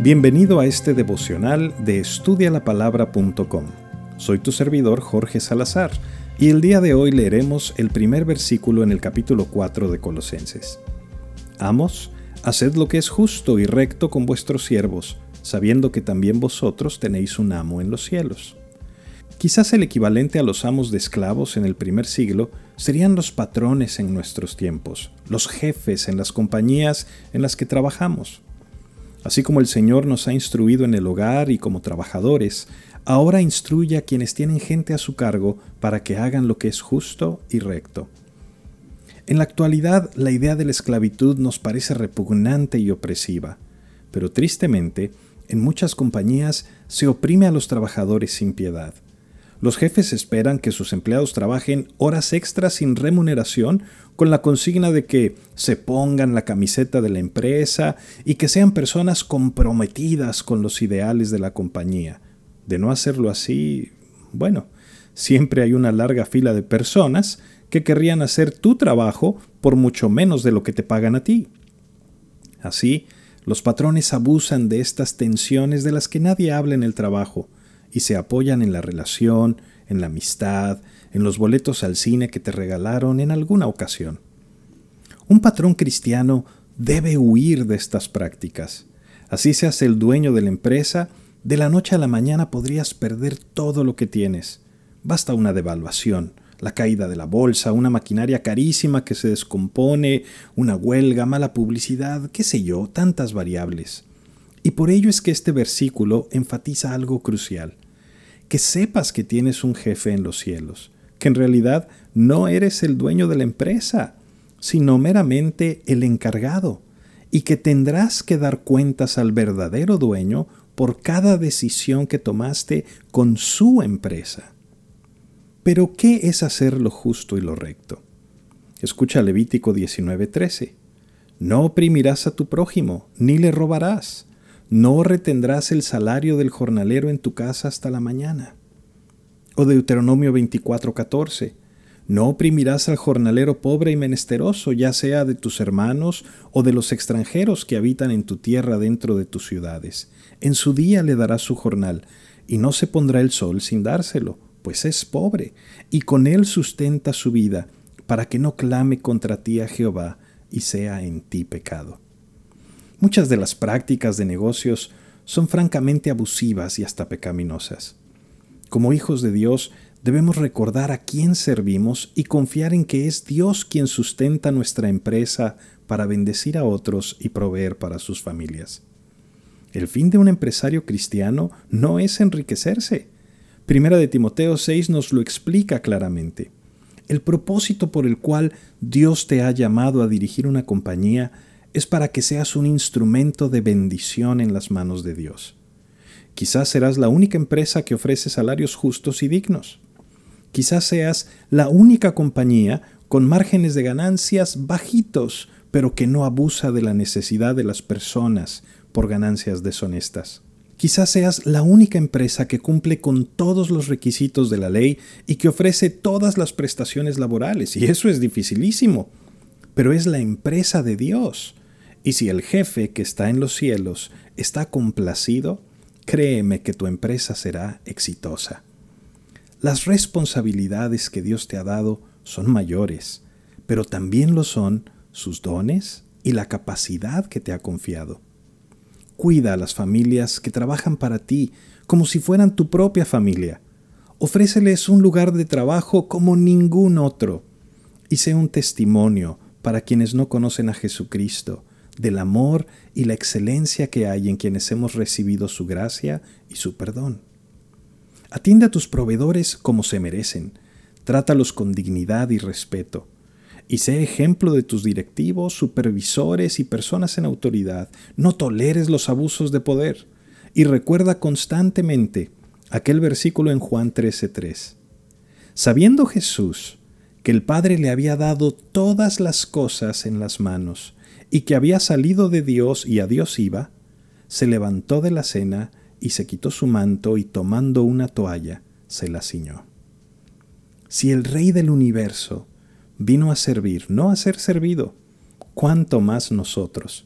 Bienvenido a este devocional de estudialapalabra.com. Soy tu servidor Jorge Salazar y el día de hoy leeremos el primer versículo en el capítulo 4 de Colosenses. Amos, haced lo que es justo y recto con vuestros siervos, sabiendo que también vosotros tenéis un amo en los cielos. Quizás el equivalente a los amos de esclavos en el primer siglo serían los patrones en nuestros tiempos, los jefes en las compañías en las que trabajamos. Así como el Señor nos ha instruido en el hogar y como trabajadores, ahora instruye a quienes tienen gente a su cargo para que hagan lo que es justo y recto. En la actualidad, la idea de la esclavitud nos parece repugnante y opresiva, pero tristemente, en muchas compañías se oprime a los trabajadores sin piedad. Los jefes esperan que sus empleados trabajen horas extras sin remuneración con la consigna de que se pongan la camiseta de la empresa y que sean personas comprometidas con los ideales de la compañía. De no hacerlo así, bueno, siempre hay una larga fila de personas que querrían hacer tu trabajo por mucho menos de lo que te pagan a ti. Así, los patrones abusan de estas tensiones de las que nadie habla en el trabajo, y se apoyan en la relación, en la amistad, en los boletos al cine que te regalaron en alguna ocasión. Un patrón cristiano debe huir de estas prácticas. Así seas el dueño de la empresa, de la noche a la mañana podrías perder todo lo que tienes. Basta una devaluación, la caída de la bolsa, una maquinaria carísima que se descompone, una huelga, mala publicidad, qué sé yo, tantas variables. Y por ello es que este versículo enfatiza algo crucial, que sepas que tienes un jefe en los cielos, que en realidad no eres el dueño de la empresa, sino meramente el encargado, y que tendrás que dar cuentas al verdadero dueño por cada decisión que tomaste con su empresa. Pero, ¿qué es hacer lo justo y lo recto? Escucha Levítico 19:13. No oprimirás a tu prójimo, ni le robarás no retendrás el salario del jornalero en tu casa hasta la mañana. O Deuteronomio 24:14. No oprimirás al jornalero pobre y menesteroso, ya sea de tus hermanos o de los extranjeros que habitan en tu tierra dentro de tus ciudades. En su día le darás su jornal, y no se pondrá el sol sin dárselo, pues es pobre, y con él sustenta su vida, para que no clame contra ti a Jehová y sea en ti pecado. Muchas de las prácticas de negocios son francamente abusivas y hasta pecaminosas. Como hijos de Dios, debemos recordar a quién servimos y confiar en que es Dios quien sustenta nuestra empresa para bendecir a otros y proveer para sus familias. El fin de un empresario cristiano no es enriquecerse. Primera de Timoteo 6 nos lo explica claramente. El propósito por el cual Dios te ha llamado a dirigir una compañía es para que seas un instrumento de bendición en las manos de Dios. Quizás serás la única empresa que ofrece salarios justos y dignos. Quizás seas la única compañía con márgenes de ganancias bajitos, pero que no abusa de la necesidad de las personas por ganancias deshonestas. Quizás seas la única empresa que cumple con todos los requisitos de la ley y que ofrece todas las prestaciones laborales, y eso es dificilísimo, pero es la empresa de Dios y si el jefe que está en los cielos está complacido, créeme que tu empresa será exitosa. Las responsabilidades que Dios te ha dado son mayores, pero también lo son sus dones y la capacidad que te ha confiado. Cuida a las familias que trabajan para ti como si fueran tu propia familia. Ofréceles un lugar de trabajo como ningún otro y sé un testimonio para quienes no conocen a Jesucristo del amor y la excelencia que hay en quienes hemos recibido su gracia y su perdón. Atiende a tus proveedores como se merecen, trátalos con dignidad y respeto, y sé ejemplo de tus directivos, supervisores y personas en autoridad. No toleres los abusos de poder, y recuerda constantemente aquel versículo en Juan 13:3. Sabiendo Jesús que el Padre le había dado todas las cosas en las manos, y que había salido de Dios y a Dios iba, se levantó de la cena y se quitó su manto y tomando una toalla se la ciñó. Si el Rey del universo vino a servir, no a ser servido, cuánto más nosotros,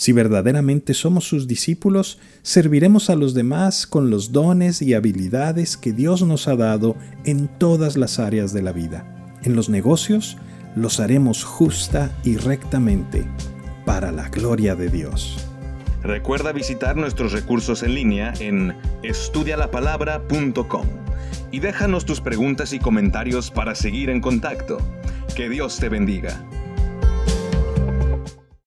Si verdaderamente somos sus discípulos, serviremos a los demás con los dones y habilidades que Dios nos ha dado en todas las áreas de la vida. En los negocios, los haremos justa y rectamente, para la gloria de Dios. Recuerda visitar nuestros recursos en línea en estudialapalabra.com y déjanos tus preguntas y comentarios para seguir en contacto. Que Dios te bendiga.